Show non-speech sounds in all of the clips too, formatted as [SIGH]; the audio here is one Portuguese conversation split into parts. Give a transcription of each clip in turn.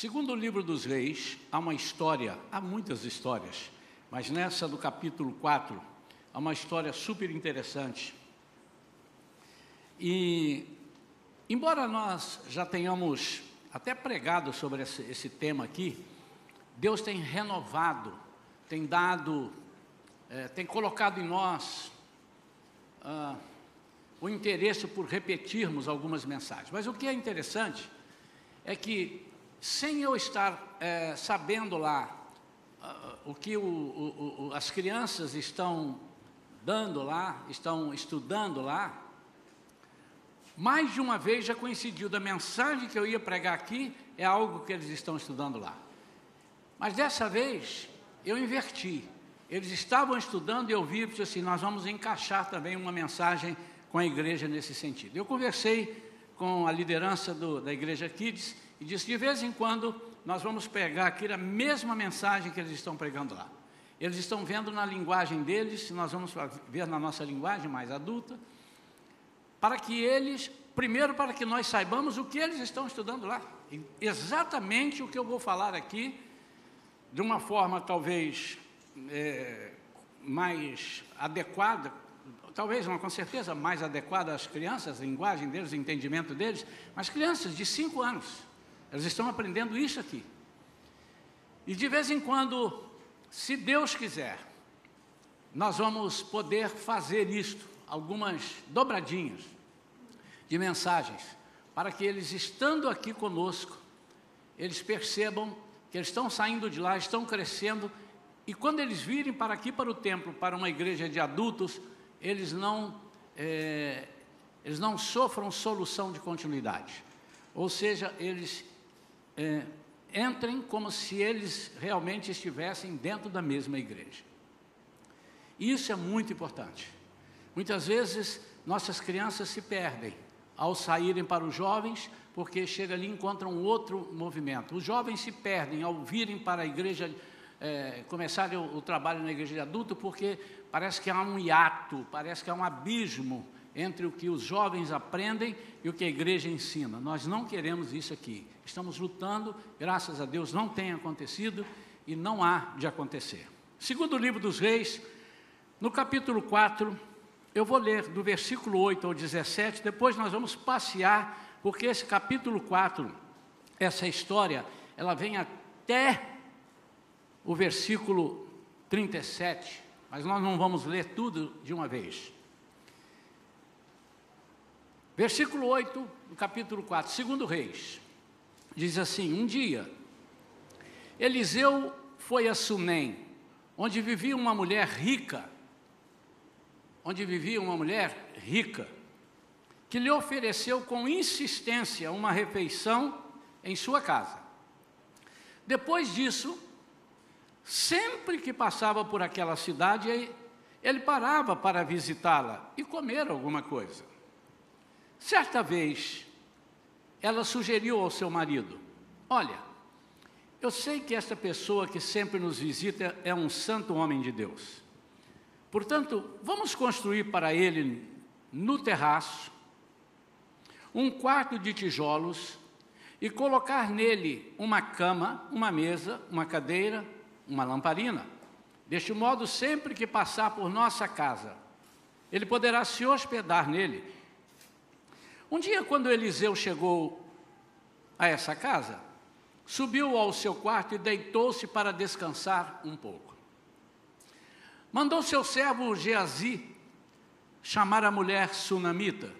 Segundo o livro dos reis, há uma história, há muitas histórias, mas nessa do capítulo 4, há uma história super interessante. E, embora nós já tenhamos até pregado sobre esse, esse tema aqui, Deus tem renovado, tem dado, é, tem colocado em nós ah, o interesse por repetirmos algumas mensagens. Mas o que é interessante é que sem eu estar é, sabendo lá uh, o que o, o, o, as crianças estão dando lá, estão estudando lá, mais de uma vez já coincidiu da mensagem que eu ia pregar aqui, é algo que eles estão estudando lá. Mas dessa vez eu inverti. Eles estavam estudando e eu vi e disse assim: nós vamos encaixar também uma mensagem com a igreja nesse sentido. Eu conversei com a liderança do, da igreja Kids e disse: de vez em quando nós vamos pegar aqui a mesma mensagem que eles estão pregando lá. Eles estão vendo na linguagem deles, nós vamos ver na nossa linguagem mais adulta, para que eles, primeiro, para que nós saibamos o que eles estão estudando lá. Exatamente o que eu vou falar aqui, de uma forma talvez é, mais adequada, talvez, não, com certeza, mais adequada às crianças, a linguagem deles, o entendimento deles, mas crianças de 5 anos. Elas estão aprendendo isso aqui. E de vez em quando, se Deus quiser, nós vamos poder fazer isto, algumas dobradinhas de mensagens, para que eles, estando aqui conosco, eles percebam que eles estão saindo de lá, estão crescendo, e quando eles virem para aqui, para o templo, para uma igreja de adultos, eles não, é, eles não sofram solução de continuidade. Ou seja, eles é, entrem como se eles realmente estivessem dentro da mesma igreja. Isso é muito importante. Muitas vezes nossas crianças se perdem ao saírem para os jovens, porque chega ali e encontram outro movimento. Os jovens se perdem ao virem para a igreja, é, começarem o, o trabalho na igreja de adulto, porque parece que há um hiato, parece que há um abismo entre o que os jovens aprendem e o que a igreja ensina. Nós não queremos isso aqui. Estamos lutando, graças a Deus não tem acontecido e não há de acontecer. Segundo o livro dos Reis, no capítulo 4, eu vou ler do versículo 8 ao 17, depois nós vamos passear, porque esse capítulo 4, essa história, ela vem até o versículo 37, mas nós não vamos ler tudo de uma vez. Versículo 8, do capítulo 4, segundo Reis, diz assim: Um dia, Eliseu foi a Sunem, onde vivia uma mulher rica, onde vivia uma mulher rica, que lhe ofereceu com insistência uma refeição em sua casa. Depois disso, sempre que passava por aquela cidade, ele parava para visitá-la e comer alguma coisa. Certa vez, ela sugeriu ao seu marido: Olha, eu sei que esta pessoa que sempre nos visita é um santo homem de Deus. Portanto, vamos construir para ele no terraço um quarto de tijolos e colocar nele uma cama, uma mesa, uma cadeira, uma lamparina. Deste modo, sempre que passar por nossa casa, ele poderá se hospedar nele um dia, quando Eliseu chegou a essa casa, subiu ao seu quarto e deitou-se para descansar um pouco. Mandou seu servo Geazi chamar a mulher sunamita.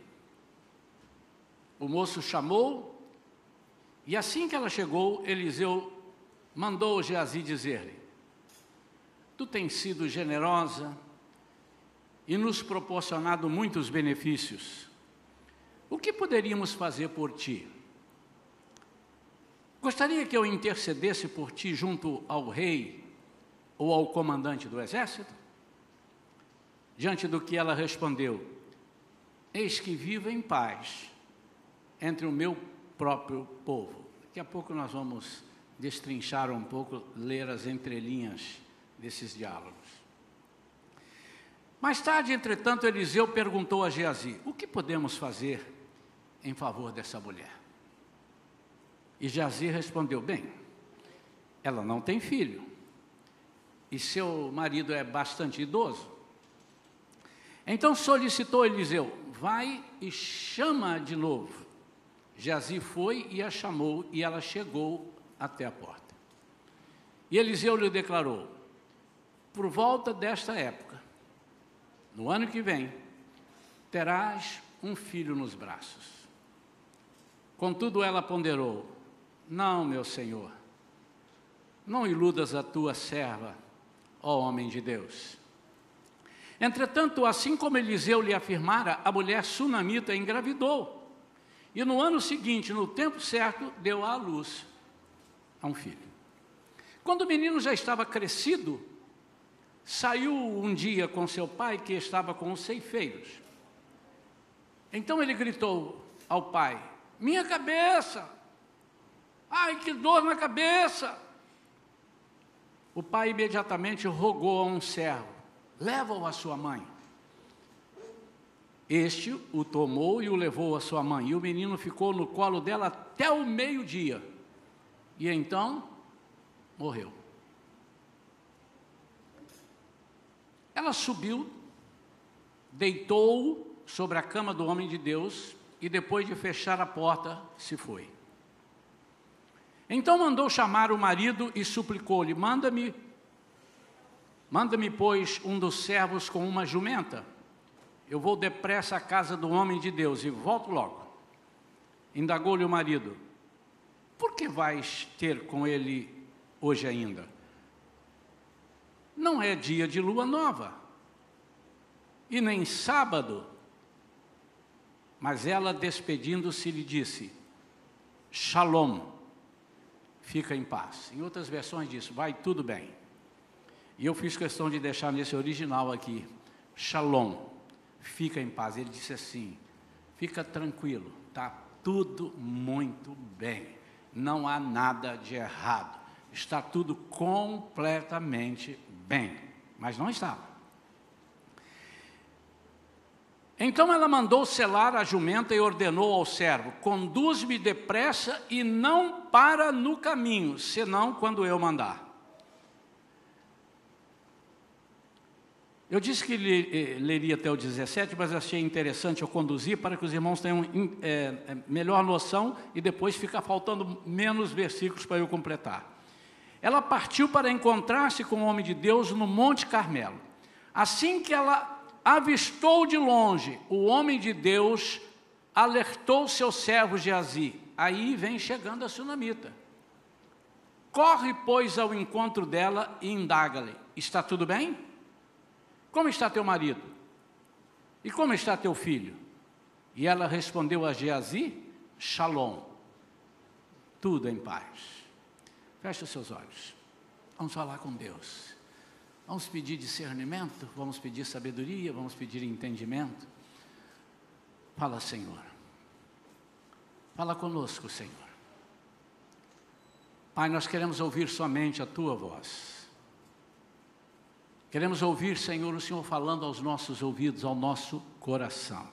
O moço chamou, e assim que ela chegou, Eliseu mandou Geazi dizer-lhe: Tu tens sido generosa e nos proporcionado muitos benefícios. O que poderíamos fazer por ti? Gostaria que eu intercedesse por ti junto ao rei ou ao comandante do exército? Diante do que ela respondeu: Eis que vivo em paz entre o meu próprio povo. Daqui a pouco nós vamos destrinchar um pouco, ler as entrelinhas desses diálogos. Mais tarde, entretanto, Eliseu perguntou a Geazi: O que podemos fazer em favor dessa mulher. E Jazi respondeu: Bem, ela não tem filho, e seu marido é bastante idoso. Então solicitou Eliseu: Vai e chama de novo. Jazi foi e a chamou, e ela chegou até a porta. E Eliseu lhe declarou: Por volta desta época, no ano que vem, terás um filho nos braços. Contudo, ela ponderou: Não, meu senhor, não iludas a tua serva, ó homem de Deus. Entretanto, assim como Eliseu lhe afirmara, a mulher sunamita engravidou. E no ano seguinte, no tempo certo, deu à luz a um filho. Quando o menino já estava crescido, saiu um dia com seu pai, que estava com os ceifeiros. Então ele gritou ao pai: Minha cabeça! Ai, que dor na cabeça! O pai imediatamente rogou a um servo: Leva-o à sua mãe. Este o tomou e o levou à sua mãe, e o menino ficou no colo dela até o meio-dia. E então morreu. Ela subiu, deitou-o sobre a cama do homem de Deus e depois de fechar a porta, se foi. Então mandou chamar o marido e suplicou-lhe: Manda-me, manda-me, pois, um dos servos com uma jumenta eu vou depressa à casa do homem de Deus e volto logo. Indagou-lhe o marido: Por que vais ter com ele hoje ainda? Não é dia de lua nova, e nem sábado. Mas ela, despedindo-se, lhe disse: Shalom, fica em paz. Em outras versões diz: Vai tudo bem. E eu fiz questão de deixar nesse original aqui: Shalom fica em paz. Ele disse assim: fica tranquilo, está tudo muito bem, não há nada de errado, está tudo completamente bem. Mas não estava. Então ela mandou selar a jumenta e ordenou ao servo: Conduz-me depressa e não para no caminho, senão quando eu mandar. Eu disse que eh, leria até o 17, mas achei interessante eu conduzir para que os irmãos tenham é, melhor noção e depois fica faltando menos versículos para eu completar. Ela partiu para encontrar-se com o homem de Deus no Monte Carmelo. Assim que ela avistou de longe o homem de Deus, alertou seu servo Geazi. Aí vem chegando a sunamita. Corre, pois, ao encontro dela e indaga-lhe: Está tudo bem? Como está teu marido? E como está teu filho? E ela respondeu a Geazi: Shalom, tudo em paz. Feche os seus olhos. Vamos falar com Deus. Vamos pedir discernimento, vamos pedir sabedoria, vamos pedir entendimento. Fala, Senhor. Fala conosco, Senhor. Pai, nós queremos ouvir somente a tua voz. Queremos ouvir, Senhor, o Senhor falando aos nossos ouvidos, ao nosso coração.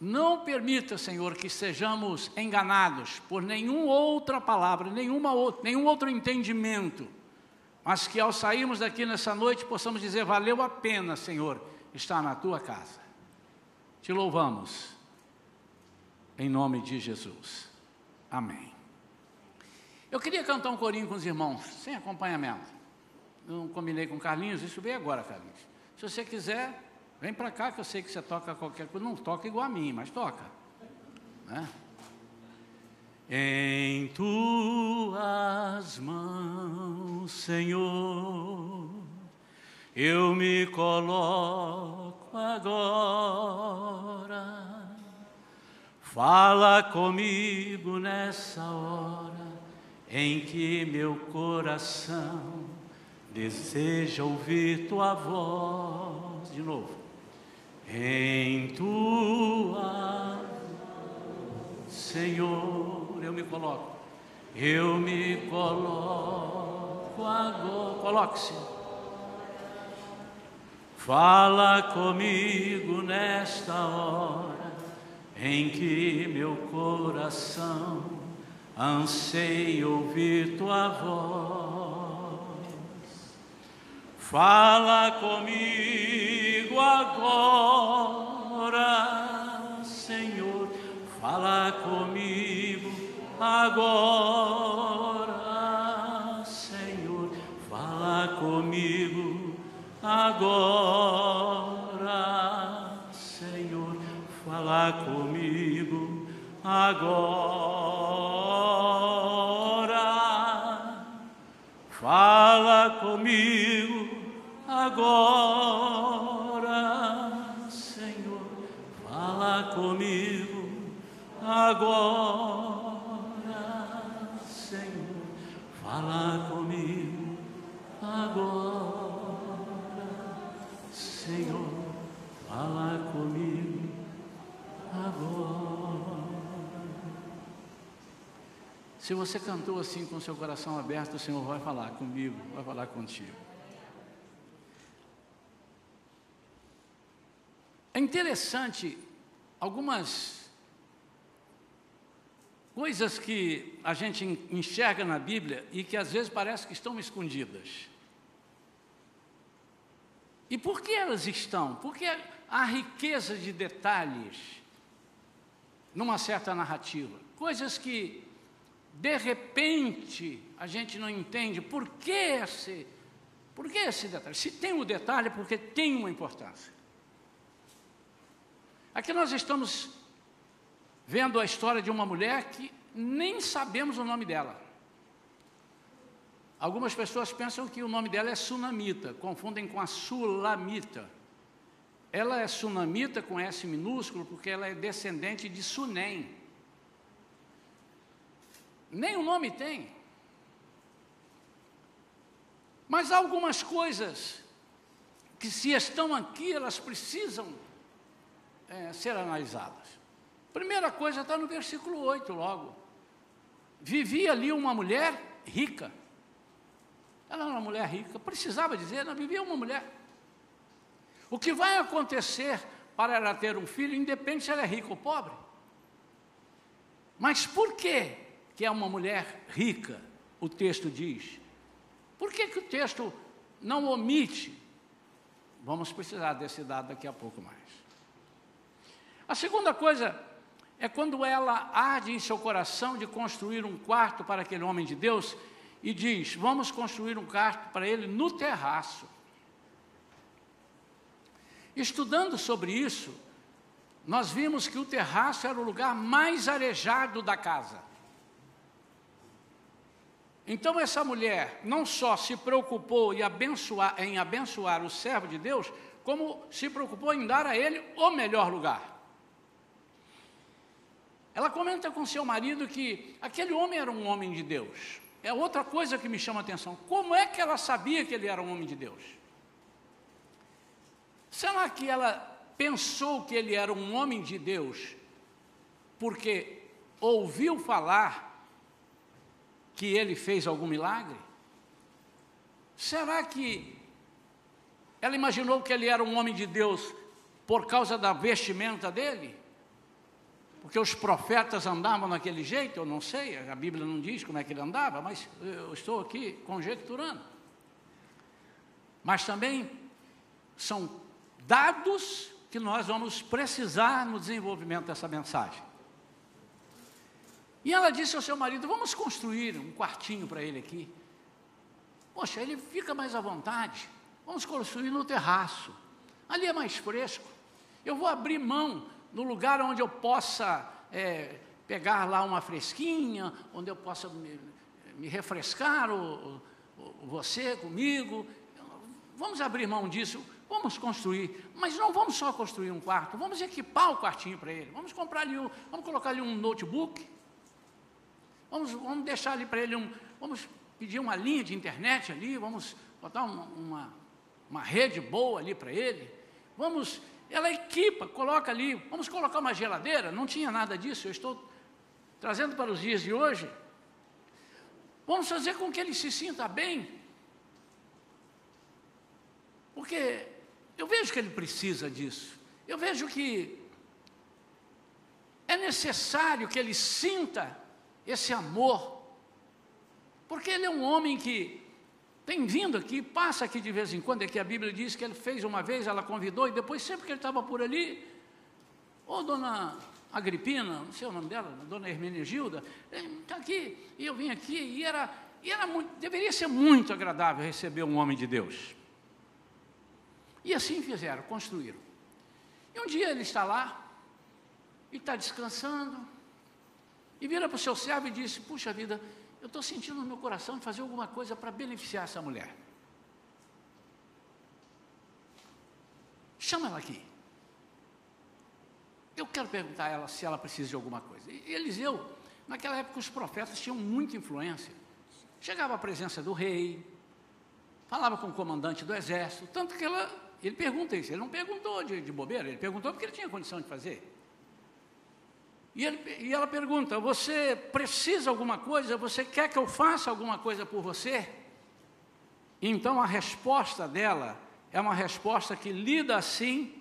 Não permita, Senhor, que sejamos enganados por nenhuma outra palavra, nenhuma nenhum outro entendimento, mas que ao sairmos daqui nessa noite possamos dizer: valeu a pena, Senhor, estar na tua casa. Te louvamos, em nome de Jesus. Amém. Eu queria cantar um corinho com os irmãos, sem acompanhamento não combinei com Carlinhos, isso veio agora, Carlinhos. Se você quiser, vem para cá que eu sei que você toca qualquer coisa. Não toca igual a mim, mas toca. Né? Em tuas mãos, Senhor, eu me coloco agora. Fala comigo nessa hora em que meu coração deseja ouvir tua voz. De novo. Em tua Senhor, eu me coloco. Eu me coloco agora. Coloque-se. Fala comigo nesta hora em que meu coração anseio ouvir tua voz. Fala comigo agora, Senhor, fala comigo agora, Senhor, fala comigo. Agora, Senhor, fala comigo. Agora, fala comigo. Agora, Senhor, fala comigo. Agora. Fala comigo agora, Senhor, fala comigo agora. Se você cantou assim com seu coração aberto, o Senhor vai falar comigo, vai falar contigo. É interessante algumas coisas que a gente enxerga na Bíblia e que às vezes parece que estão escondidas. E por que elas estão? Porque há riqueza de detalhes numa certa narrativa, coisas que de repente a gente não entende por que esse, por que esse detalhe. Se tem um detalhe, é porque tem uma importância. Aqui nós estamos vendo a história de uma mulher que nem sabemos o nome dela. Algumas pessoas pensam que o nome dela é Sunamita, confundem com a Sulamita. Ela é Sunamita com S minúsculo porque ela é descendente de Sunem. Nem o nome tem. Mas há algumas coisas que, se estão aqui, elas precisam é, ser analisadas. Primeira coisa está no versículo 8, logo. Vivia ali uma mulher rica. Ela era uma mulher rica, precisava dizer, não vivia uma mulher. O que vai acontecer para ela ter um filho, independe se ela é rica ou pobre. Mas por que que é uma mulher rica, o texto diz? Por que, que o texto não omite? Vamos precisar desse dado daqui a pouco mais. A segunda coisa é quando ela arde em seu coração de construir um quarto para aquele homem de Deus e diz: Vamos construir um quarto para ele no terraço. Estudando sobre isso, nós vimos que o terraço era o lugar mais arejado da casa. Então essa mulher não só se preocupou em abençoar, em abençoar o servo de Deus, como se preocupou em dar a ele o melhor lugar. Ela comenta com seu marido que aquele homem era um homem de Deus. É outra coisa que me chama a atenção. Como é que ela sabia que ele era um homem de Deus? Será que ela pensou que ele era um homem de Deus porque ouviu falar que ele fez algum milagre? Será que ela imaginou que ele era um homem de Deus por causa da vestimenta dele? Porque os profetas andavam daquele jeito, eu não sei, a Bíblia não diz como é que ele andava, mas eu estou aqui conjecturando. Mas também são dados que nós vamos precisar no desenvolvimento dessa mensagem. E ela disse ao seu marido: Vamos construir um quartinho para ele aqui. Poxa, ele fica mais à vontade. Vamos construir no terraço. Ali é mais fresco. Eu vou abrir mão no lugar onde eu possa é, pegar lá uma fresquinha, onde eu possa me, me refrescar, o, o, você comigo. Vamos abrir mão disso, vamos construir, mas não vamos só construir um quarto, vamos equipar o quartinho para ele, vamos comprar ali, um, vamos colocar ali um notebook, vamos, vamos deixar ali para ele um, vamos pedir uma linha de internet ali, vamos botar uma, uma, uma rede boa ali para ele, vamos ela equipa, coloca ali, vamos colocar uma geladeira, não tinha nada disso, eu estou trazendo para os dias de hoje. Vamos fazer com que ele se sinta bem. Porque eu vejo que ele precisa disso. Eu vejo que é necessário que ele sinta esse amor, porque ele é um homem que tem vindo aqui, passa aqui de vez em quando, é que a Bíblia diz que ele fez uma vez, ela convidou, e depois, sempre que ele estava por ali, ô dona Agripina, não sei o nome dela, dona Hermenegilda, está aqui, e eu vim aqui, e era, e era muito, deveria ser muito agradável receber um homem de Deus. E assim fizeram, construíram. E um dia ele está lá, e está descansando, e vira para o seu servo e disse: Puxa vida, eu estou sentindo no meu coração fazer alguma coisa para beneficiar essa mulher. Chama ela aqui. Eu quero perguntar a ela se ela precisa de alguma coisa. E Eliseu, naquela época os profetas tinham muita influência. Chegava à presença do rei, falava com o comandante do exército, tanto que ela, ele pergunta isso, ele não perguntou de, de bobeira, ele perguntou porque ele tinha condição de fazer. E, ele, e ela pergunta: Você precisa alguma coisa? Você quer que eu faça alguma coisa por você? Então a resposta dela é uma resposta que lida assim: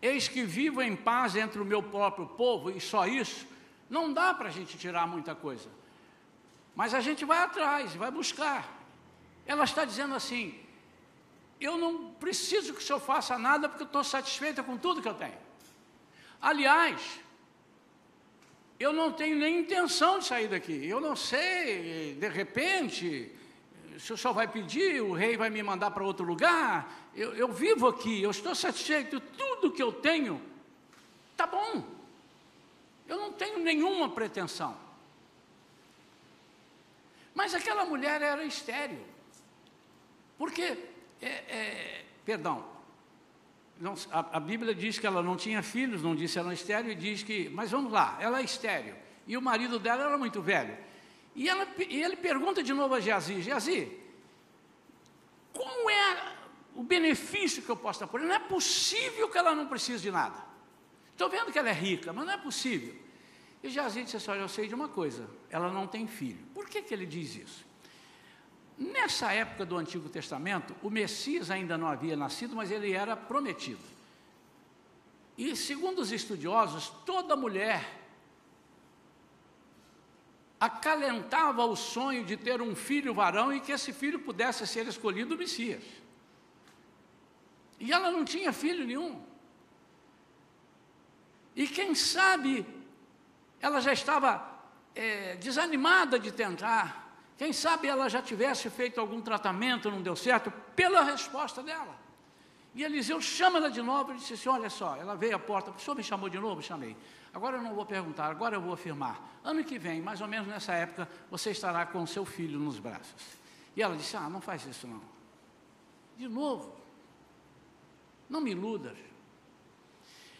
Eis que vivo em paz entre o meu próprio povo, e só isso. Não dá para a gente tirar muita coisa. Mas a gente vai atrás, vai buscar. Ela está dizendo assim: Eu não preciso que o senhor faça nada, porque eu estou satisfeita com tudo que eu tenho. Aliás, eu não tenho nem intenção de sair daqui. Eu não sei, de repente, se o senhor vai pedir, o rei vai me mandar para outro lugar. Eu, eu vivo aqui, eu estou satisfeito, tudo que eu tenho está bom. Eu não tenho nenhuma pretensão. Mas aquela mulher era estéril. Porque, é, é, perdão, não, a, a, Bíblia diz que ela não tinha filhos, não disse ela era estéreo, e diz que, mas vamos lá, ela é estéreo. E o marido dela era muito velho. E, ela, e ele pergunta de novo a Geazi, Geazi, qual é o benefício que eu posso dar por ela? Não é possível que ela não precise de nada. Estou vendo que ela é rica, mas não é possível. E Geazi disse assim, olha, eu sei de uma coisa, ela não tem filho. Por que, que ele diz isso? Nessa época do Antigo Testamento, o Messias ainda não havia nascido, mas ele era prometido. E segundo os estudiosos, toda mulher acalentava o sonho de ter um filho varão e que esse filho pudesse ser escolhido o Messias. E ela não tinha filho nenhum. E quem sabe ela já estava é, desanimada de tentar, quem sabe ela já tivesse feito algum tratamento, não deu certo, pela resposta dela. E Eliseu chama ela de novo e disse assim: Olha só, ela veio à porta, o senhor me chamou de novo? Chamei. Agora eu não vou perguntar, agora eu vou afirmar. Ano que vem, mais ou menos nessa época, você estará com seu filho nos braços. E ela disse: Ah, não faz isso não. De novo. Não me iludas.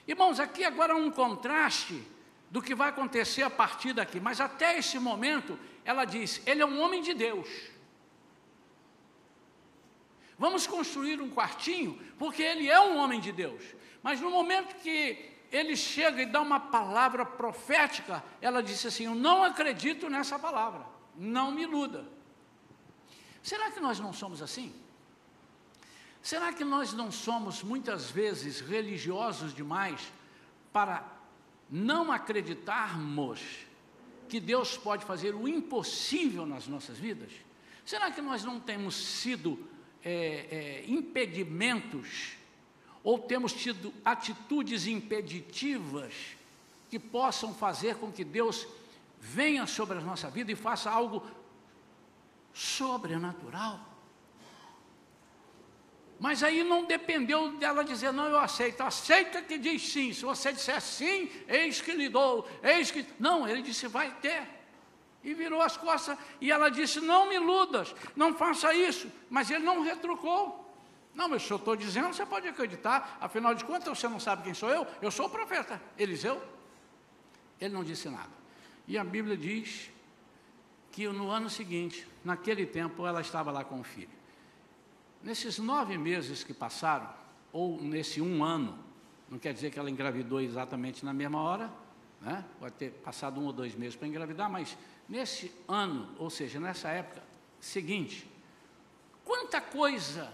Irmãos, aqui agora um contraste do que vai acontecer a partir daqui, mas até esse momento ela diz: Ele é um homem de Deus. Vamos construir um quartinho, porque ele é um homem de Deus. Mas no momento que ele chega e dá uma palavra profética, ela disse assim: Eu não acredito nessa palavra, não me iluda. Será que nós não somos assim? Será que nós não somos muitas vezes religiosos demais para não acreditarmos que Deus pode fazer o impossível nas nossas vidas? Será que nós não temos sido é, é, impedimentos ou temos tido atitudes impeditivas que possam fazer com que Deus venha sobre a nossa vida e faça algo sobrenatural? Mas aí não dependeu dela dizer, não, eu aceito. Aceita que diz sim. Se você disser sim, eis que lhe dou, eis que. Não, ele disse, vai ter. E virou as costas. E ela disse, não me iludas, não faça isso. Mas ele não retrucou. Não, mas se eu estou dizendo, você pode acreditar. Afinal de contas, você não sabe quem sou eu? Eu sou o profeta. Eliseu. Ele não disse nada. E a Bíblia diz que no ano seguinte, naquele tempo, ela estava lá com o filho. Nesses nove meses que passaram, ou nesse um ano, não quer dizer que ela engravidou exatamente na mesma hora, né? pode ter passado um ou dois meses para engravidar, mas nesse ano, ou seja, nessa época seguinte, quanta coisa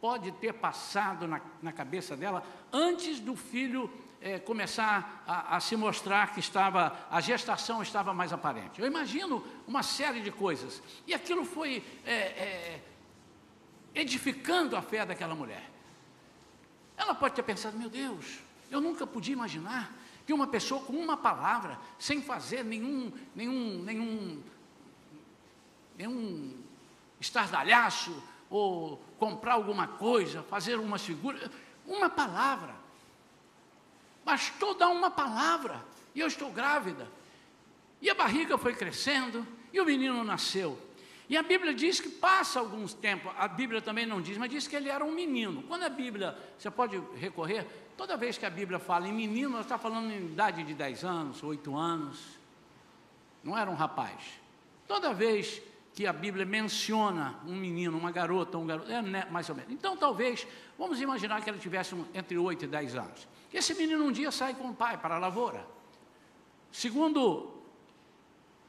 pode ter passado na, na cabeça dela antes do filho é, começar a, a, se mostrar que estava, a gestação estava mais aparente. Eu imagino uma série de coisas. E aquilo foi é, é, edificando a fé daquela mulher. Ela pode ter pensado, meu Deus, eu nunca podia imaginar que uma pessoa com uma palavra, sem fazer nenhum, nenhum, nenhum, nenhum estardalhaço, ou comprar alguma coisa, fazer umas figuras, uma palavra, Bastou dar uma palavra, e eu estou grávida. E a barriga foi crescendo, e o menino nasceu. E a Bíblia diz que passa alguns tempos, a Bíblia também não diz, mas diz que ele era um menino. Quando a Bíblia, você pode recorrer, toda vez que a Bíblia fala em menino, ela está falando em idade de 10 anos, 8 anos. Não era um rapaz. Toda vez que a Bíblia menciona um menino, uma garota, um garoto, é né, mais ou menos. Então, talvez, vamos imaginar que ele tivesse entre 8 e 10 anos. Esse menino um dia sai com o pai para a lavoura. Segundo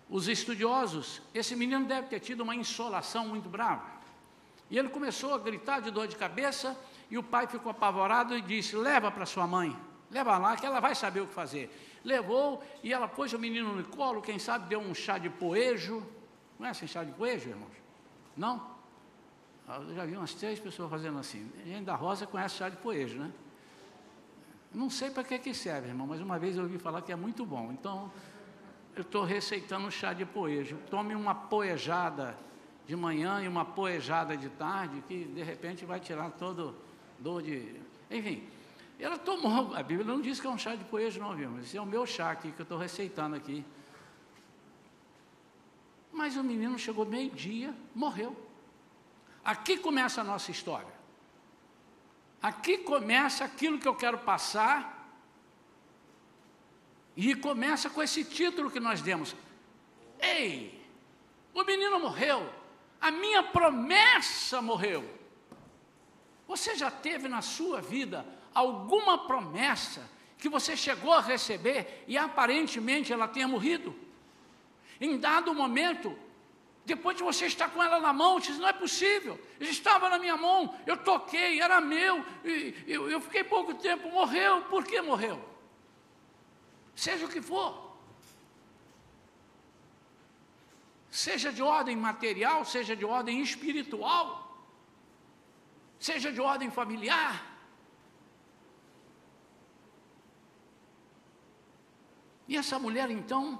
os estudiosos, esse menino deve ter tido uma insolação muito brava. E ele começou a gritar de dor de cabeça, e o pai ficou apavorado e disse: Leva para sua mãe, leva lá que ela vai saber o que fazer. Levou e ela pôs o menino no colo, quem sabe deu um chá de poejo. Conhecem chá de poejo, irmãos? Não? Eu já vi umas três pessoas fazendo assim. A da Rosa conhece chá de poejo, né? Não sei para que, que serve, irmão, mas uma vez eu ouvi falar que é muito bom. Então, eu estou receitando chá de poejo. Tome uma poejada de manhã e uma poejada de tarde, que de repente vai tirar todo dor de. Enfim, ela tomou. A Bíblia não diz que é um chá de poejo, não, viu? Mas esse é o meu chá aqui que eu estou receitando aqui. Mas o menino chegou meio-dia, morreu. Aqui começa a nossa história. Aqui começa aquilo que eu quero passar, e começa com esse título que nós demos. Ei, o menino morreu, a minha promessa morreu. Você já teve na sua vida alguma promessa que você chegou a receber e aparentemente ela tenha morrido? Em dado momento, depois de você estar com ela na mão, diz, não é possível. Estava na minha mão, eu toquei, era meu, eu, eu fiquei pouco tempo, morreu. Por que morreu? Seja o que for. Seja de ordem material, seja de ordem espiritual, seja de ordem familiar. E essa mulher então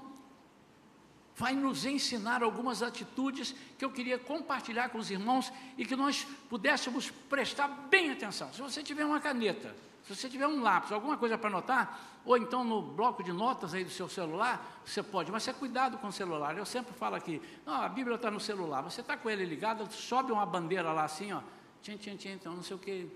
vai nos ensinar algumas atitudes que eu queria compartilhar com os irmãos e que nós pudéssemos prestar bem atenção. Se você tiver uma caneta, se você tiver um lápis, alguma coisa para anotar, ou então no bloco de notas aí do seu celular, você pode, mas é cuidado com o celular. Eu sempre falo aqui, não, a Bíblia está no celular, você está com ele ligado, sobe uma bandeira lá assim, ó, tchim, tchim, tchim, então não sei o que,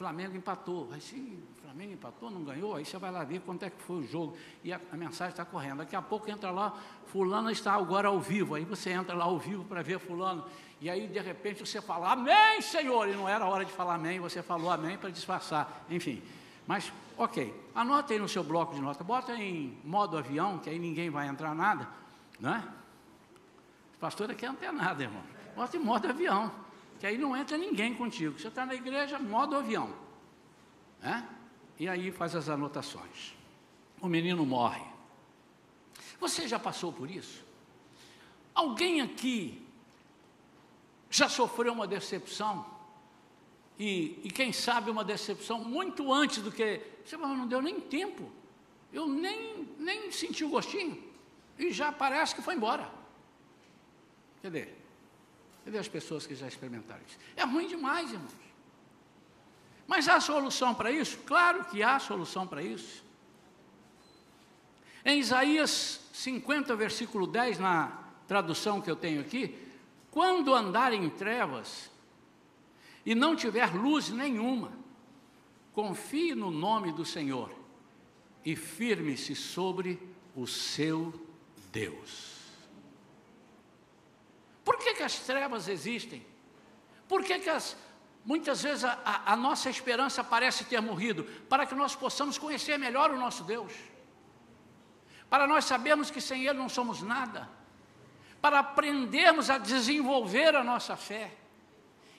Flamengo empatou. Aí o Flamengo empatou, não ganhou, aí você vai lá ver quanto é que foi o jogo. E a, a mensagem está correndo. Daqui a pouco entra lá, fulano está agora ao vivo. Aí você entra lá ao vivo para ver fulano. E aí, de repente, você fala, amém, Senhor. E não era hora de falar amém, você falou amém para disfarçar. Enfim. Mas, ok. Anota aí no seu bloco de nota. Bota em modo avião, que aí ninguém vai entrar nada. Né? O pastor aqui é antenado, irmão. Bota em modo avião que aí não entra ninguém contigo. Você está na igreja, modo avião. Né? E aí faz as anotações. O menino morre. Você já passou por isso? Alguém aqui já sofreu uma decepção? E, e quem sabe uma decepção muito antes do que. Você não deu nem tempo. Eu nem, nem senti o gostinho. E já parece que foi embora. Dizer, Cadê as pessoas que já experimentaram isso? É ruim demais, irmãos. Mas há solução para isso? Claro que há solução para isso. Em Isaías 50, versículo 10, na tradução que eu tenho aqui, quando andar em trevas e não tiver luz nenhuma, confie no nome do Senhor e firme-se sobre o seu Deus. Por que, que as trevas existem? Por que, que as, muitas vezes a, a, a nossa esperança parece ter morrido? Para que nós possamos conhecer melhor o nosso Deus. Para nós sabermos que sem Ele não somos nada. Para aprendermos a desenvolver a nossa fé.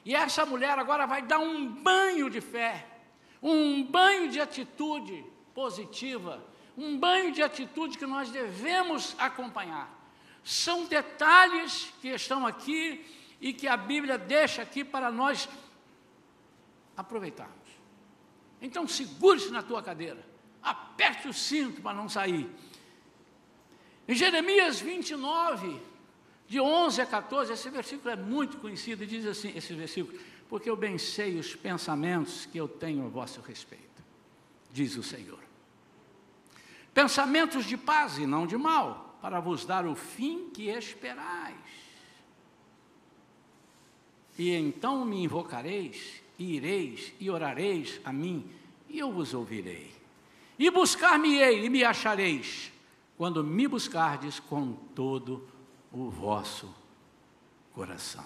E essa mulher agora vai dar um banho de fé, um banho de atitude, positiva, um banho de atitude que nós devemos acompanhar. São detalhes que estão aqui e que a Bíblia deixa aqui para nós aproveitarmos. Então segure-se na tua cadeira, aperte o cinto para não sair. Em Jeremias 29, de 11 a 14, esse versículo é muito conhecido, diz assim, esse versículo, porque eu bem sei os pensamentos que eu tenho a vosso respeito, diz o Senhor. Pensamentos de paz e não de mal, para vos dar o fim que esperais. E então me invocareis, e ireis, e orareis a mim, e eu vos ouvirei. E buscar-me-ei, e me achareis, quando me buscardes com todo o vosso coração.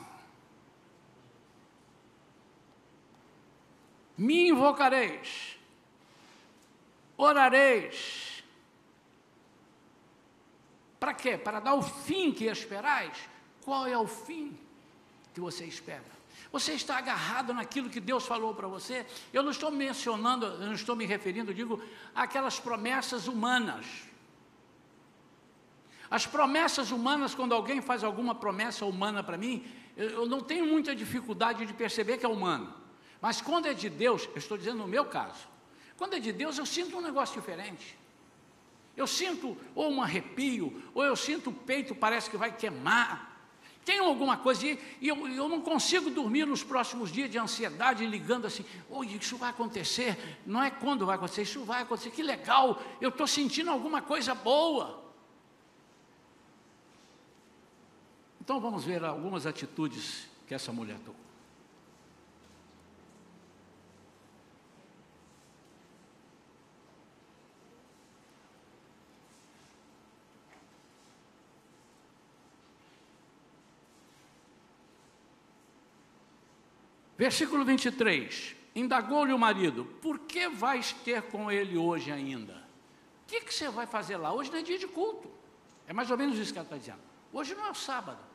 Me invocareis, orareis, para quê? Para dar o fim que esperais? Qual é o fim que você espera? Você está agarrado naquilo que Deus falou para você? Eu não estou mencionando, eu não estou me referindo, digo, àquelas promessas humanas. As promessas humanas, quando alguém faz alguma promessa humana para mim, eu não tenho muita dificuldade de perceber que é humano. Mas quando é de Deus, eu estou dizendo no meu caso, quando é de Deus, eu sinto um negócio diferente. Eu sinto ou um arrepio, ou eu sinto o peito, parece que vai queimar. Tem alguma coisa, e eu, eu não consigo dormir nos próximos dias de ansiedade, ligando assim, oh, isso vai acontecer, não é quando vai acontecer, isso vai acontecer, que legal, eu estou sentindo alguma coisa boa. Então vamos ver algumas atitudes que essa mulher tomou. Versículo 23. Indagou-lhe o marido: Por que vais ter com ele hoje ainda? O que, que você vai fazer lá? Hoje não é dia de culto. É mais ou menos isso que ela está dizendo. Hoje não é o sábado.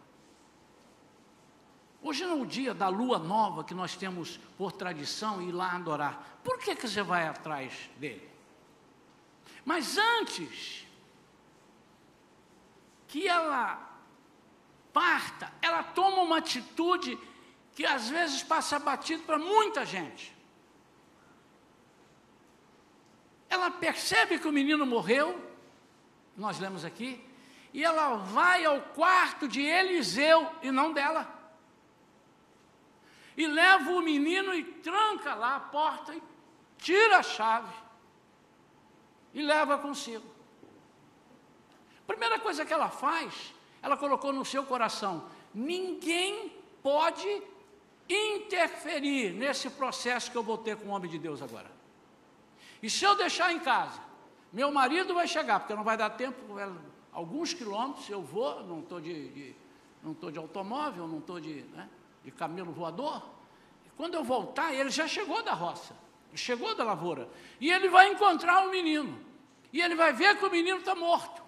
Hoje não é o dia da lua nova que nós temos por tradição ir lá adorar. Por que, que você vai atrás dele? Mas antes que ela parta, ela toma uma atitude que às vezes passa batido para muita gente. Ela percebe que o menino morreu, nós lemos aqui, e ela vai ao quarto de Eliseu e não dela. E leva o menino e tranca lá a porta e tira a chave e leva consigo. Primeira coisa que ela faz, ela colocou no seu coração: ninguém pode interferir nesse processo que eu vou ter com o homem de Deus agora. E se eu deixar em casa, meu marido vai chegar, porque não vai dar tempo, alguns quilômetros eu vou, não estou de, de, não estou de automóvel, não estou de, né, de camelo voador. E quando eu voltar, ele já chegou da roça, chegou da lavoura, e ele vai encontrar o menino, e ele vai ver que o menino está morto.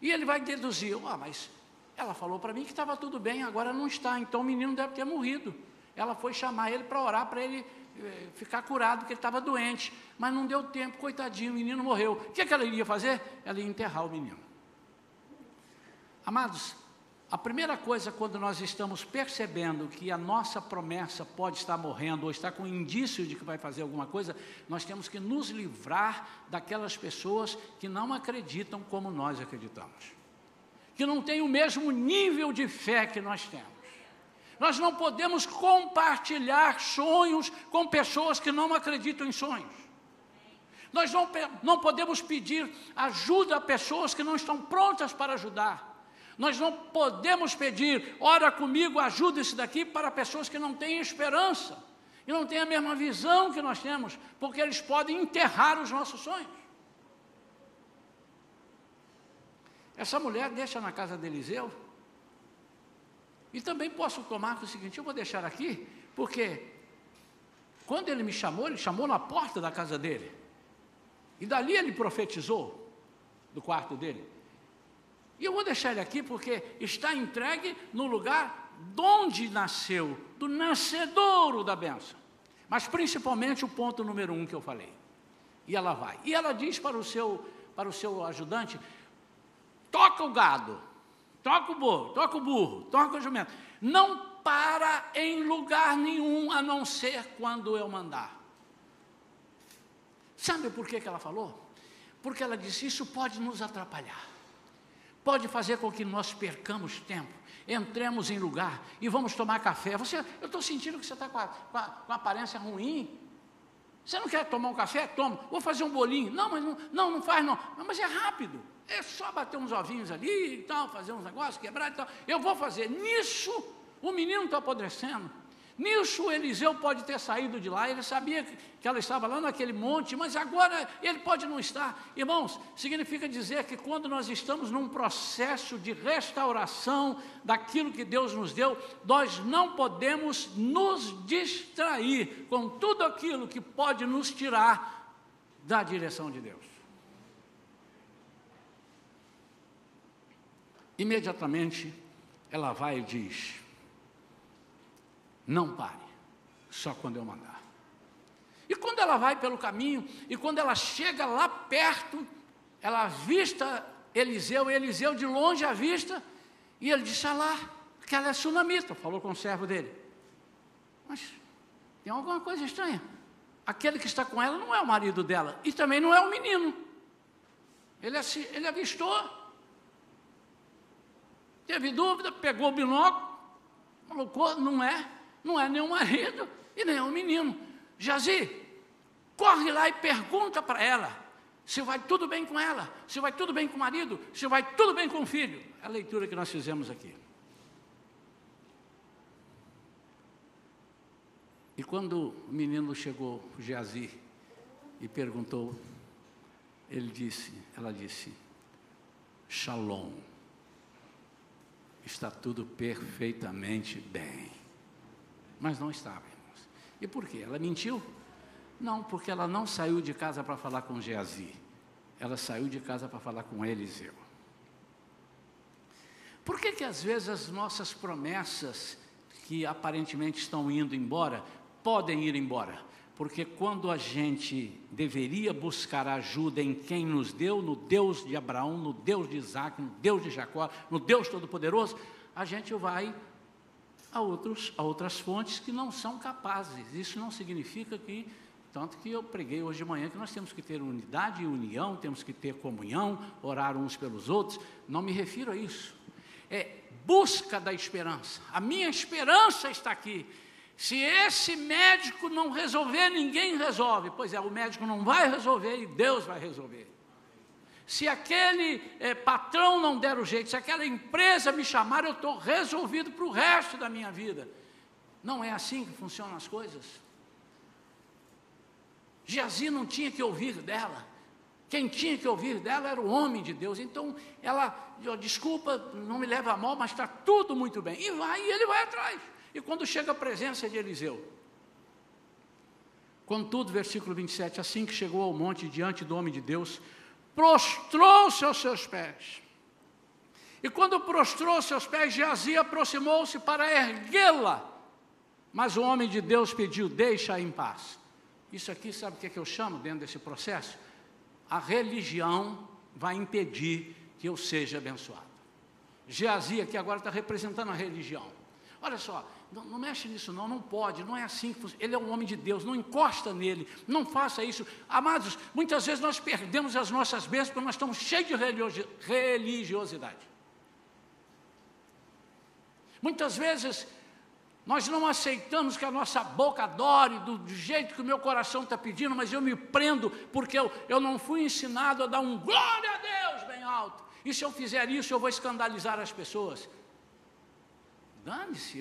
E ele vai deduzir, ah, mas ela falou para mim que estava tudo bem, agora não está, então o menino deve ter morrido. Ela foi chamar ele para orar, para ele eh, ficar curado, porque ele estava doente, mas não deu tempo, coitadinho, o menino morreu. O que, é que ela iria fazer? Ela ia enterrar o menino. Amados, a primeira coisa quando nós estamos percebendo que a nossa promessa pode estar morrendo ou está com indício de que vai fazer alguma coisa, nós temos que nos livrar daquelas pessoas que não acreditam como nós acreditamos que não tem o mesmo nível de fé que nós temos. Nós não podemos compartilhar sonhos com pessoas que não acreditam em sonhos. Nós não, não podemos pedir ajuda a pessoas que não estão prontas para ajudar. Nós não podemos pedir, ora comigo, ajuda esse daqui, para pessoas que não têm esperança e não têm a mesma visão que nós temos, porque eles podem enterrar os nossos sonhos. Essa mulher deixa na casa de Eliseu. E também posso tomar o seguinte: eu vou deixar aqui, porque quando ele me chamou, ele chamou na porta da casa dele. E dali ele profetizou do quarto dele. E eu vou deixar ele aqui porque está entregue no lugar de onde nasceu, do nascedouro da benção. Mas principalmente o ponto número um que eu falei. E ela vai. E ela diz para o seu, para o seu ajudante: toca o gado, toca o burro, toca o burro, toca o jumento. Não para em lugar nenhum, a não ser quando eu mandar. Sabe por que, que ela falou? Porque ela disse: Isso pode nos atrapalhar, pode fazer com que nós percamos tempo, entremos em lugar e vamos tomar café. Você, eu estou sentindo que você está com, com, com a aparência ruim. Você não quer tomar um café? Toma. Vou fazer um bolinho. Não, mas não, não, não faz não. Mas é rápido. É só bater uns ovinhos ali e tal, fazer uns negócios, quebrar e tal. Eu vou fazer. Nisso, o menino está apodrecendo. Nisso, Eliseu pode ter saído de lá, ele sabia que ela estava lá naquele monte, mas agora ele pode não estar. Irmãos, significa dizer que quando nós estamos num processo de restauração daquilo que Deus nos deu, nós não podemos nos distrair com tudo aquilo que pode nos tirar da direção de Deus. Imediatamente, ela vai e diz: não pare, só quando eu mandar. E quando ela vai pelo caminho, e quando ela chega lá perto, ela avista Eliseu, e Eliseu de longe a vista, e ele disse: ah lá, que ela é sunamita, falou com o servo dele. Mas tem alguma coisa estranha. Aquele que está com ela não é o marido dela, e também não é o menino. Ele, ele avistou, teve dúvida, pegou o binóculo, colocou, não é não é nem o marido e nem o menino. Jazi, corre lá e pergunta para ela se vai tudo bem com ela, se vai tudo bem com o marido, se vai tudo bem com o filho. É a leitura que nós fizemos aqui. E quando o menino chegou, Geazi, e perguntou, ele disse, ela disse, Shalom, está tudo perfeitamente bem mas não estava, irmãos. E por quê? Ela mentiu? Não, porque ela não saiu de casa para falar com Geazi. Ela saiu de casa para falar com Eliseu. Por que que às vezes as nossas promessas que aparentemente estão indo embora, podem ir embora? Porque quando a gente deveria buscar ajuda em quem nos deu, no Deus de Abraão, no Deus de Isaac, no Deus de Jacó, no Deus Todo-Poderoso, a gente vai a, outros, a outras fontes que não são capazes. Isso não significa que, tanto que eu preguei hoje de manhã, que nós temos que ter unidade e união, temos que ter comunhão, orar uns pelos outros. Não me refiro a isso. É busca da esperança. A minha esperança está aqui. Se esse médico não resolver, ninguém resolve. Pois é, o médico não vai resolver e Deus vai resolver. Se aquele é, patrão não der o jeito, se aquela empresa me chamar, eu estou resolvido para o resto da minha vida. Não é assim que funcionam as coisas. Geazi não tinha que ouvir dela. Quem tinha que ouvir dela era o homem de Deus. Então ela, desculpa, não me leva a mal, mas está tudo muito bem. E vai, e ele vai atrás. E quando chega a presença de Eliseu, contudo, versículo 27, assim que chegou ao monte diante do homem de Deus, prostrou-se aos seus pés. E quando prostrou seus pés, Geazi aproximou-se para erguê-la. Mas o homem de Deus pediu: deixa em paz. Isso aqui, sabe o que, é que eu chamo dentro desse processo? A religião vai impedir que eu seja abençoado. Geazi aqui agora está representando a religião. Olha só, não, não, mexe nisso não, não pode, não é assim que. Ele é um homem de Deus, não encosta nele, não faça isso. Amados, muitas vezes nós perdemos as nossas bênçãos porque nós estamos cheios de religiosidade. Muitas vezes nós não aceitamos que a nossa boca adore do, do jeito que o meu coração está pedindo, mas eu me prendo porque eu, eu não fui ensinado a dar um glória a Deus bem alto. E se eu fizer isso, eu vou escandalizar as pessoas. Dane-se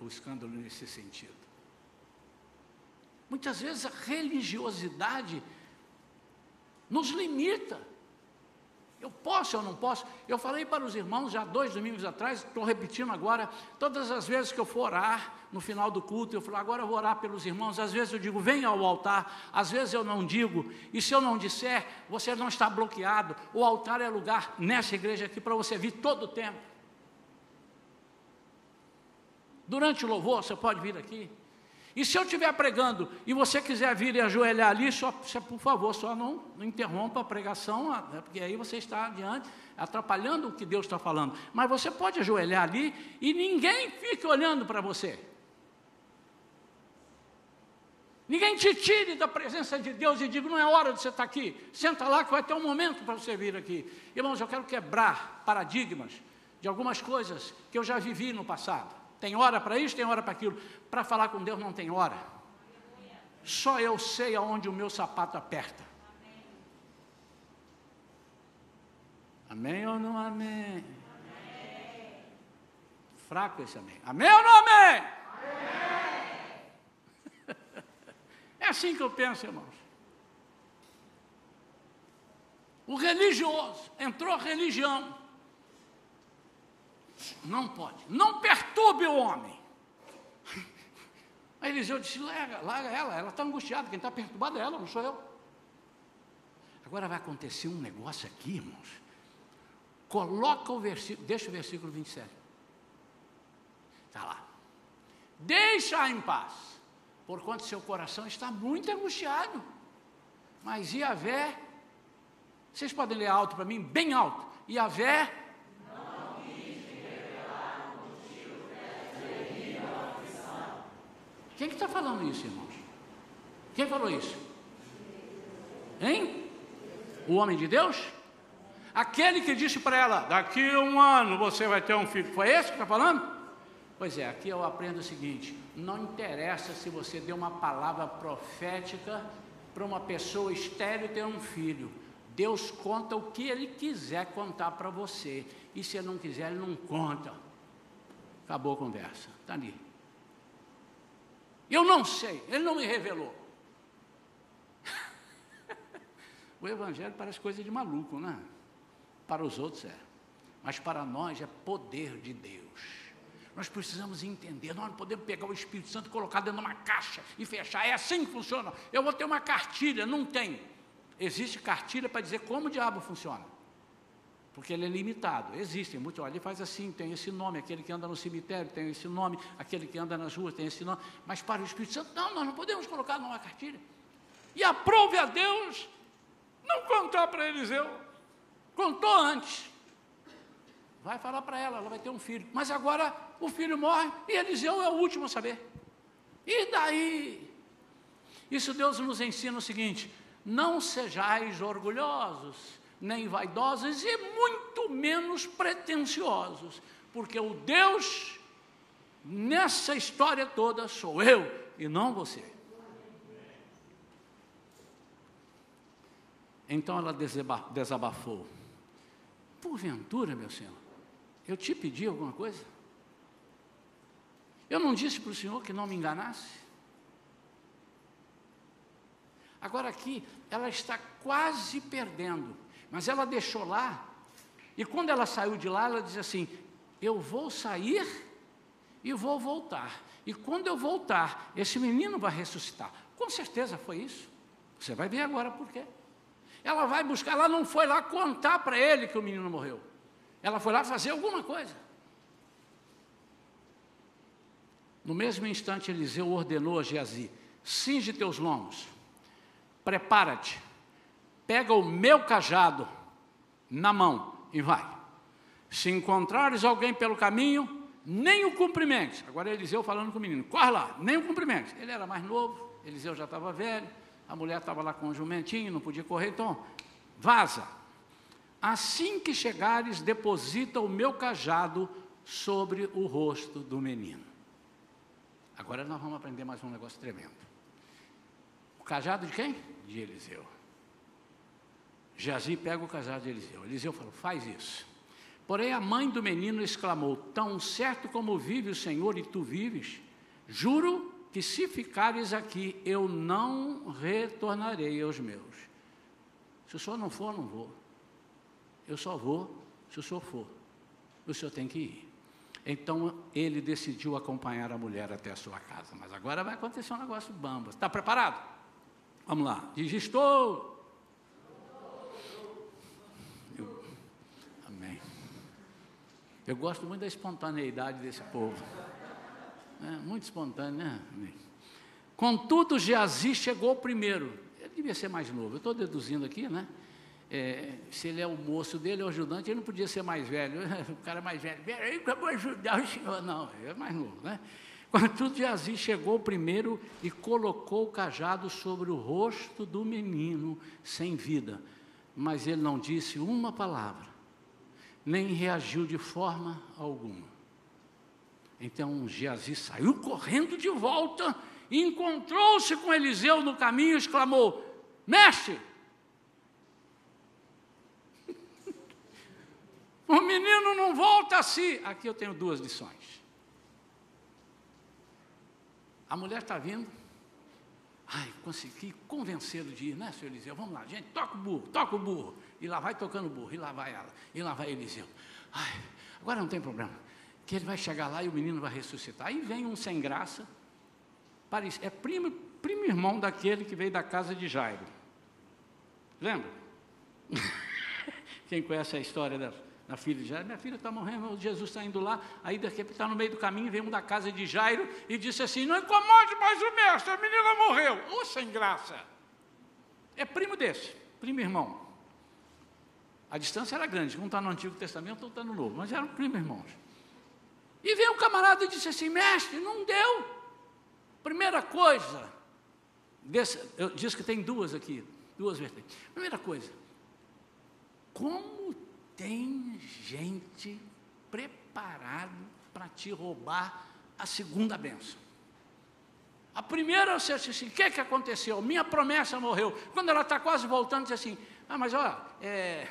o escândalo nesse sentido. Muitas vezes a religiosidade nos limita. Eu posso ou não posso? Eu falei para os irmãos já dois domingos atrás, estou repetindo agora, todas as vezes que eu for orar, no final do culto, eu falo, agora eu vou orar pelos irmãos. Às vezes eu digo, venha ao altar, às vezes eu não digo, e se eu não disser, você não está bloqueado. O altar é lugar nessa igreja aqui para você vir todo o tempo. Durante o louvor, você pode vir aqui. E se eu estiver pregando e você quiser vir e ajoelhar ali, só, por favor, só não, não interrompa a pregação, né, porque aí você está adiante, atrapalhando o que Deus está falando. Mas você pode ajoelhar ali e ninguém fique olhando para você. Ninguém te tire da presença de Deus e diga, não é hora de você estar aqui. Senta lá que vai ter um momento para você vir aqui. Irmãos, eu quero quebrar paradigmas de algumas coisas que eu já vivi no passado. Tem hora para isso, tem hora para aquilo. Para falar com Deus não tem hora. Só eu sei aonde o meu sapato aperta. Amém ou não amém? amém. Fraco esse amém. Amém ou não amém? amém? [LAUGHS] é assim que eu penso, irmãos. O religioso, entrou religião, não pode. Não perturbe o homem. Aí Eliseu disse: larga, larga ela, ela está angustiada, quem está perturbado é ela, não sou eu. Agora vai acontecer um negócio aqui, irmãos. Coloca o versículo, deixa o versículo 27. Está lá. Deixa em paz, porquanto seu coração está muito angustiado. Mas Iavé, vocês podem ler alto para mim, bem alto. Iavé Quem que está falando isso, irmãos? Quem falou isso? Hein? O homem de Deus? Aquele que disse para ela: daqui a um ano você vai ter um filho. Foi esse que está falando? Pois é, aqui eu aprendo o seguinte: não interessa se você deu uma palavra profética para uma pessoa estéreo ter um filho. Deus conta o que Ele quiser contar para você. E se Ele não quiser, Ele não conta. Acabou a conversa. Está ali. Eu não sei, ele não me revelou. [LAUGHS] o Evangelho parece coisa de maluco, né? Para os outros é, mas para nós é poder de Deus. Nós precisamos entender, nós não podemos pegar o Espírito Santo e colocar dentro de uma caixa e fechar. É assim que funciona. Eu vou ter uma cartilha, não tem. Existe cartilha para dizer como o diabo funciona porque ele é limitado. Existem muitos, olha, ele faz assim, tem esse nome, aquele que anda no cemitério tem esse nome, aquele que anda nas ruas tem esse nome, mas para o Espírito Santo, não, nós não podemos colocar numa cartilha. E aprove a Deus não contar para Eliseu, contou antes. Vai falar para ela, ela vai ter um filho. Mas agora o filho morre e Eliseu é o último a saber. E daí? Isso Deus nos ensina o seguinte: não sejais orgulhosos nem vaidosos e muito menos pretensiosos, porque o Deus nessa história toda sou eu e não você. Então ela desabafou. Porventura, meu Senhor, eu te pedi alguma coisa? Eu não disse para o Senhor que não me enganasse? Agora aqui, ela está quase perdendo mas ela deixou lá, e quando ela saiu de lá, ela disse assim: Eu vou sair e vou voltar. E quando eu voltar, esse menino vai ressuscitar. Com certeza foi isso. Você vai ver agora por quê. Ela vai buscar, ela não foi lá contar para ele que o menino morreu. Ela foi lá fazer alguma coisa. No mesmo instante, Eliseu ordenou a Geazi: cinge teus lombos, prepara-te, pega o meu cajado na mão e vai. Se encontrares alguém pelo caminho, nem o cumprimentes. Agora Eliseu falando com o menino, corre lá, nem o cumprimentes. Ele era mais novo, Eliseu já estava velho, a mulher estava lá com o jumentinho, não podia correr, então vaza. Assim que chegares, deposita o meu cajado sobre o rosto do menino. Agora nós vamos aprender mais um negócio tremendo. O cajado de quem? De Eliseu. Jazi pega o cajado de Eliseu. Eliseu falou: faz isso. Porém, a mãe do menino exclamou: Tão certo como vive o Senhor e tu vives, juro que se ficares aqui, eu não retornarei aos meus. Se o senhor não for, não vou. Eu só vou se o senhor for. O senhor tem que ir. Então ele decidiu acompanhar a mulher até a sua casa. Mas agora vai acontecer um negócio bamba. Está preparado? Vamos lá. Diz: Estou. Eu gosto muito da espontaneidade desse povo. É, muito espontâneo, né? Contudo, Geazi chegou primeiro. Ele devia ser mais novo. Eu estou deduzindo aqui, né? É, se ele é o moço dele, o ajudante, ele não podia ser mais velho. [LAUGHS] O cara é mais velho. Peraí, que eu vou ajudar o senhor. Não, ele é mais novo, né? Contudo, Geazi chegou primeiro e colocou o cajado sobre o rosto do menino sem vida. Mas ele não disse uma palavra, nem reagiu de forma alguma. Então Geazi saiu correndo de volta encontrou-se com Eliseu no caminho e exclamou: Mestre, [LAUGHS] o menino não volta a si. Aqui eu tenho duas lições. A mulher está vindo. Ai, consegui convencê-lo de ir, né, senhor Eliseu? Vamos lá, gente, toca o burro, toca o burro. E lá vai tocando o burro, e lá vai ela, e lá vai Eliseu. Ai, agora não tem problema, que ele vai chegar lá e o menino vai ressuscitar. Aí vem um sem graça, é primo, primo irmão daquele que veio da casa de Jairo. Lembra? [LAUGHS] Quem conhece a história dela? na filha de Jairo, minha filha está morrendo, Jesus está indo lá, aí repente está no meio do caminho, vem um da casa de Jairo e disse assim, não incomode mais o mestre, a menina morreu, ô sem graça, é primo desse, primo irmão, a distância era grande, um está no Antigo Testamento, outro está no Novo, mas eram primo irmãos, e veio o camarada e disse assim, mestre, não deu, primeira coisa, desse, eu disse que tem duas aqui, duas vertentes, primeira coisa, como tem gente preparado para te roubar a segunda benção. A primeira você disse assim, o que, que aconteceu? Minha promessa morreu. Quando ela está quase voltando, diz assim, ah, mas ó, é,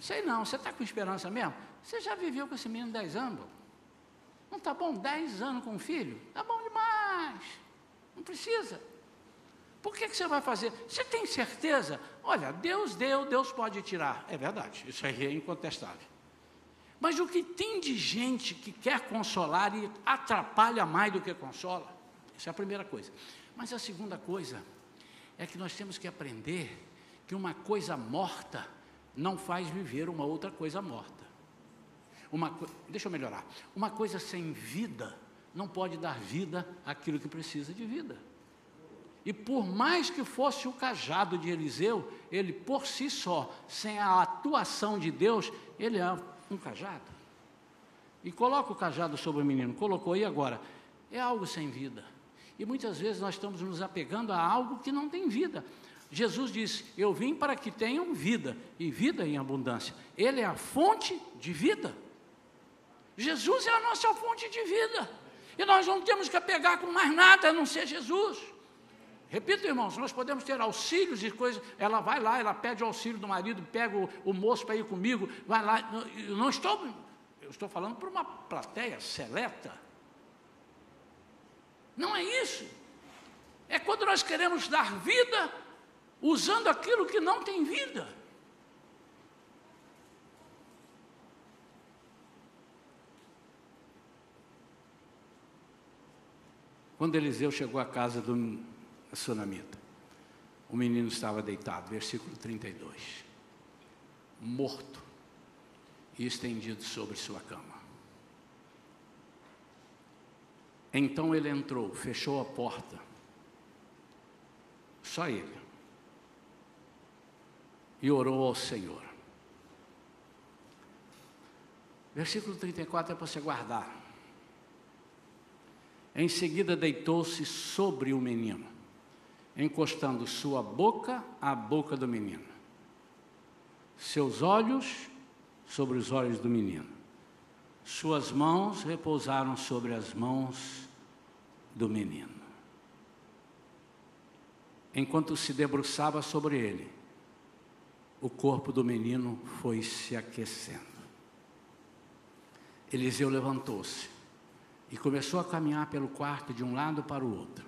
sei não, você está com esperança mesmo? Você já viveu com esse menino 10 anos? Não está bom? 10 anos com um filho? Está bom demais. Não precisa. Por que, que você vai fazer? Você tem certeza? Olha, Deus deu, Deus pode tirar. É verdade, isso aí é incontestável. Mas o que tem de gente que quer consolar e atrapalha mais do que consola? Essa é a primeira coisa. Mas a segunda coisa é que nós temos que aprender que uma coisa morta não faz viver uma outra coisa morta. Uma, deixa eu melhorar. Uma coisa sem vida não pode dar vida àquilo que precisa de vida. E por mais que fosse o cajado de Eliseu, ele por si só, sem a atuação de Deus, ele é um cajado. E coloca o cajado sobre o menino, colocou, e agora? É algo sem vida. E muitas vezes nós estamos nos apegando a algo que não tem vida. Jesus disse: Eu vim para que tenham vida, e vida em abundância. Ele é a fonte de vida. Jesus é a nossa fonte de vida. E nós não temos que apegar com mais nada a não ser Jesus. Repito, irmãos, nós podemos ter auxílios e coisas. Ela vai lá, ela pede o auxílio do marido, pega o, o moço para ir comigo, vai lá. Eu não estou, eu estou falando para uma plateia seleta. Não é isso. É quando nós queremos dar vida usando aquilo que não tem vida. Quando Eliseu chegou à casa do sunamita. O menino estava deitado, versículo 32, morto e estendido sobre sua cama. Então ele entrou, fechou a porta, só ele, e orou ao Senhor. Versículo 34 é para você guardar. Em seguida deitou-se sobre o menino encostando sua boca à boca do menino, seus olhos sobre os olhos do menino, suas mãos repousaram sobre as mãos do menino. Enquanto se debruçava sobre ele, o corpo do menino foi se aquecendo. Eliseu levantou-se e começou a caminhar pelo quarto de um lado para o outro.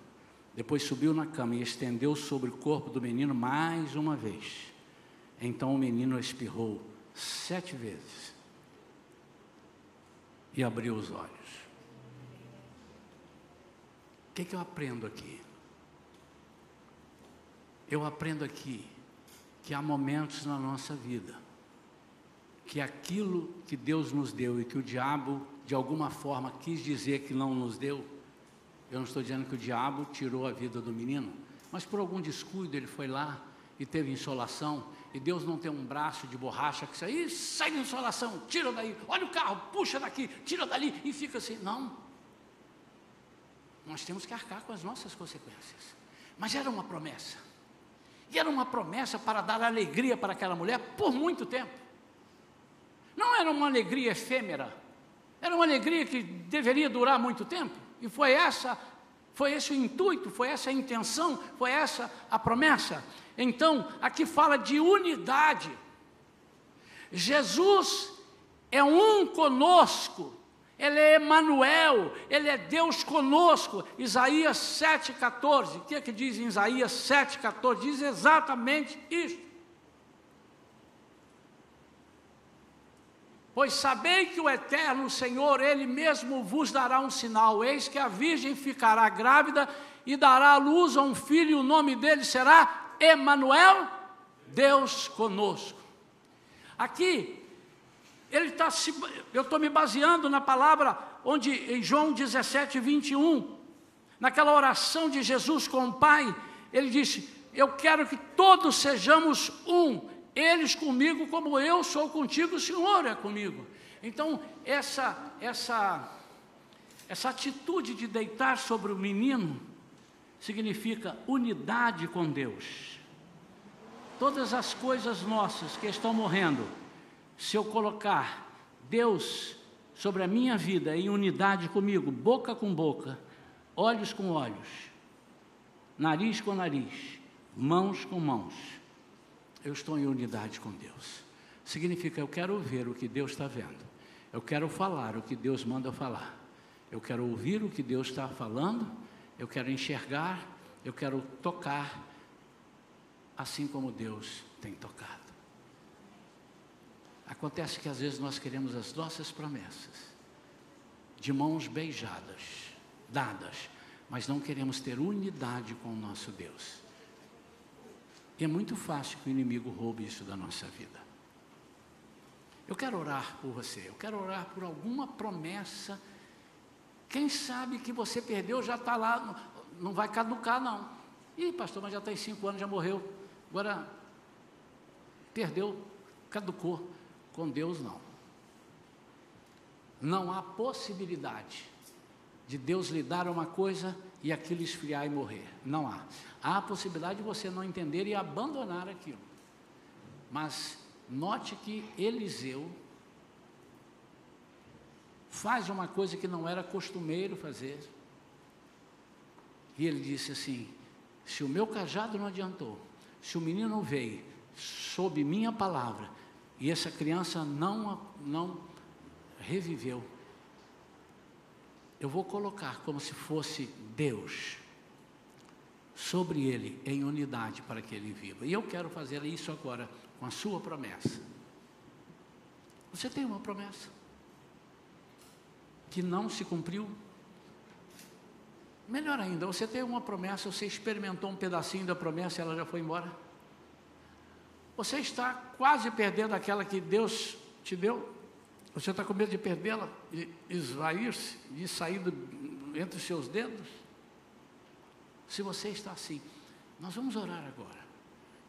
Depois subiu na cama e estendeu sobre o corpo do menino mais uma vez. Então o menino espirrou sete vezes e abriu os olhos. O que, que eu aprendo aqui? Eu aprendo aqui que há momentos na nossa vida que aquilo que Deus nos deu e que o diabo de alguma forma quis dizer que não nos deu, Eu não estou dizendo que o diabo tirou a vida do menino, mas por algum descuido ele foi lá e teve insolação, e Deus não tem um braço de borracha que sai, sai da insolação, tira daí, olha o carro, puxa daqui, tira dali, e fica assim. Não. Nós temos que arcar com as nossas consequências. Mas era uma promessa. E era uma promessa para dar alegria para aquela mulher por muito tempo. Não era uma alegria efêmera, era uma alegria que deveria durar muito tempo. E foi essa, foi esse o intuito, foi essa a intenção, foi essa a promessa. Então, aqui fala de unidade. Jesus é um conosco. Ele é Emanuel, ele é Deus conosco. Isaías 7,14. O que é que diz em Isaías 7,14? Diz exatamente isso. Pois sabei que o eterno Senhor, Ele mesmo vos dará um sinal: eis que a virgem ficará grávida e dará à luz a um filho, e o nome dele será Emanuel, Deus conosco. Aqui, ele está se, eu estou me baseando na palavra onde em João 17, 21, naquela oração de Jesus com o Pai, ele disse: Eu quero que todos sejamos um, eles comigo como eu sou contigo, o Senhor é comigo. Então, essa, essa, essa atitude de deitar sobre o menino significa unidade com Deus. Todas as coisas nossas que estão morrendo, se eu colocar Deus sobre a minha vida em unidade comigo, boca com boca, olhos com olhos, nariz com nariz, mãos com mãos, eu estou em unidade com Deus. Significa, eu quero ver o que Deus está vendo. Eu quero falar o que Deus manda falar. Eu quero ouvir o que Deus está falando. Eu quero enxergar. Eu quero tocar. Assim como Deus tem tocado. Acontece que às vezes nós queremos as nossas promessas de mãos beijadas, dadas, mas não queremos ter unidade com o nosso Deus. E é muito fácil que o inimigo roube isso da nossa vida. Eu quero orar por você, eu quero orar por alguma promessa. Quem sabe que você perdeu já está lá, não, vai caducar, não. Ih, pastor, mas já tem cinco anos, já morreu. Agora, perdeu, caducou. Com Deus, não. Não há possibilidade de Deus lhe dar uma coisa e aquilo esfriar e morrer. Não há. Há a possibilidade de você não entender e abandonar aquilo. Mas note que Eliseu faz uma coisa que não era costumeiro fazer. E ele disse assim: se o meu cajado não adiantou, se o menino veio, sob minha palavra, e essa criança não, não reviveu, eu vou colocar como se fosse Deus sobre ele em unidade para que ele viva. E eu quero fazer isso agora com a sua promessa. Você tem uma promessa que não se cumpriu? Melhor ainda, você tem uma promessa, você experimentou um pedacinho da promessa e ela já foi embora. Você está quase perdendo aquela que Deus te deu. Você está com medo de perdê-la, de esvair-se, de sair do, entre os seus dedos? Se você está assim, nós vamos orar agora.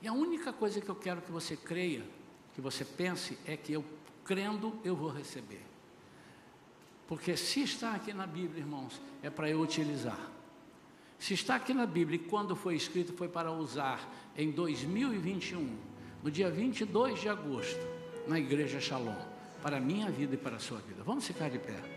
E a única coisa que eu quero que você creia, que você pense, é que eu crendo eu vou receber. Porque se está aqui na Bíblia, irmãos, é para eu utilizar. Se está aqui na Bíblia e quando foi escrito foi para usar em 2021, no dia 22 de agosto, na Igreja Shalom para a minha vida e para a sua vida. Vamos ficar de pé.